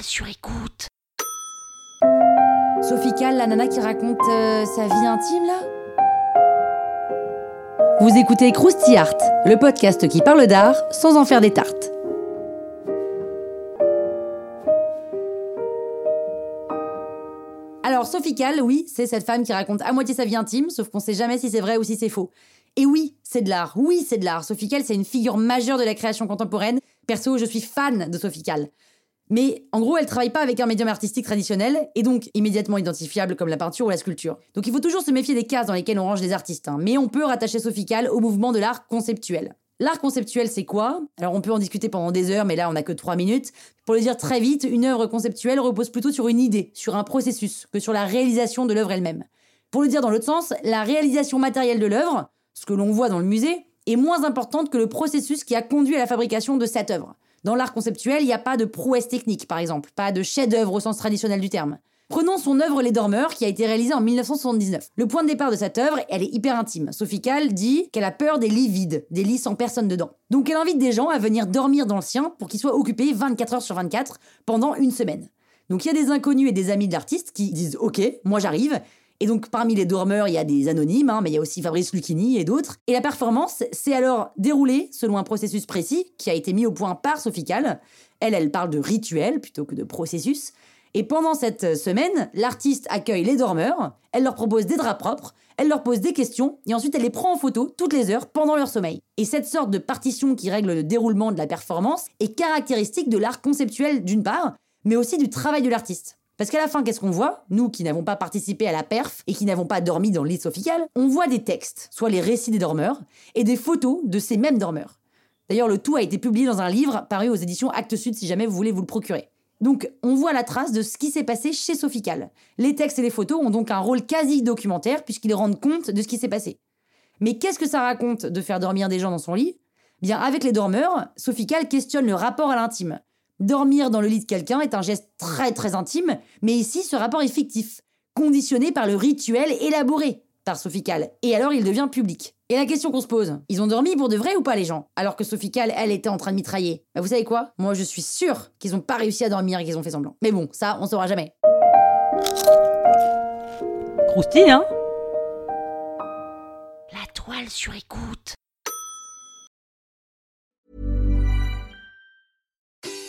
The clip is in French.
Sur écoute. Sophie Cal, la nana qui raconte euh, sa vie intime là Vous écoutez Krusty Art, le podcast qui parle d'art sans en faire des tartes. Alors Sophie Cal, oui, c'est cette femme qui raconte à moitié sa vie intime, sauf qu'on sait jamais si c'est vrai ou si c'est faux. Et oui, c'est de l'art, oui, c'est de l'art. Sophie Cal, c'est une figure majeure de la création contemporaine. Perso, je suis fan de Sophie Cal. Mais en gros, elle travaille pas avec un médium artistique traditionnel et donc immédiatement identifiable comme la peinture ou la sculpture. Donc il faut toujours se méfier des cases dans lesquelles on range les artistes. hein. Mais on peut rattacher Sophie au mouvement de l'art conceptuel. L'art conceptuel, c'est quoi? Alors on peut en discuter pendant des heures, mais là on n'a que trois minutes. Pour le dire très vite, une œuvre conceptuelle repose plutôt sur une idée, sur un processus, que sur la réalisation de l'œuvre elle-même. Pour le dire dans l'autre sens, la réalisation matérielle de l'œuvre, ce que l'on voit dans le musée, est moins importante que le processus qui a conduit à la fabrication de cette œuvre. Dans l'art conceptuel, il n'y a pas de prouesse technique, par exemple, pas de chef-d'œuvre au sens traditionnel du terme. Prenons son œuvre Les Dormeurs, qui a été réalisée en 1979. Le point de départ de cette œuvre, elle est hyper intime. Sophie Calle dit qu'elle a peur des lits vides, des lits sans personne dedans. Donc elle invite des gens à venir dormir dans le sien pour qu'ils soient occupés 24 heures sur 24 pendant une semaine. Donc il y a des inconnus et des amis de l'artiste qui disent OK, moi j'arrive. Et donc parmi les dormeurs, il y a des anonymes, hein, mais il y a aussi Fabrice Lucchini et d'autres. Et la performance, c'est alors déroulée selon un processus précis qui a été mis au point par Sophie. Elle, elle parle de rituel plutôt que de processus. Et pendant cette semaine, l'artiste accueille les dormeurs, elle leur propose des draps propres, elle leur pose des questions, et ensuite elle les prend en photo toutes les heures pendant leur sommeil. Et cette sorte de partition qui règle le déroulement de la performance est caractéristique de l'art conceptuel d'une part, mais aussi du travail de l'artiste. Parce qu'à la fin, qu'est-ce qu'on voit? Nous qui n'avons pas participé à la perf et qui n'avons pas dormi dans le lit sophical, on voit des textes, soit les récits des dormeurs, et des photos de ces mêmes dormeurs. D'ailleurs, le tout a été publié dans un livre paru aux éditions Actes Sud si jamais vous voulez vous le procurer. Donc, on voit la trace de ce qui s'est passé chez Sophical. Les textes et les photos ont donc un rôle quasi documentaire puisqu'ils rendent compte de ce qui s'est passé. Mais qu'est-ce que ça raconte de faire dormir des gens dans son lit? Bien, avec les dormeurs, Sophical questionne le rapport à l'intime. Dormir dans le lit de quelqu'un est un geste très très intime, mais ici, ce rapport est fictif, conditionné par le rituel élaboré par Sophical, et alors il devient public. Et la question qu'on se pose, ils ont dormi pour de vrai ou pas les gens? Alors que Sophical, elle, était en train de mitrailler. Bah vous savez quoi? Moi je suis sûre qu'ils ont pas réussi à dormir et qu'ils ont fait semblant. Mais bon, ça, on saura jamais. Croustille, hein? La toile sur écoute.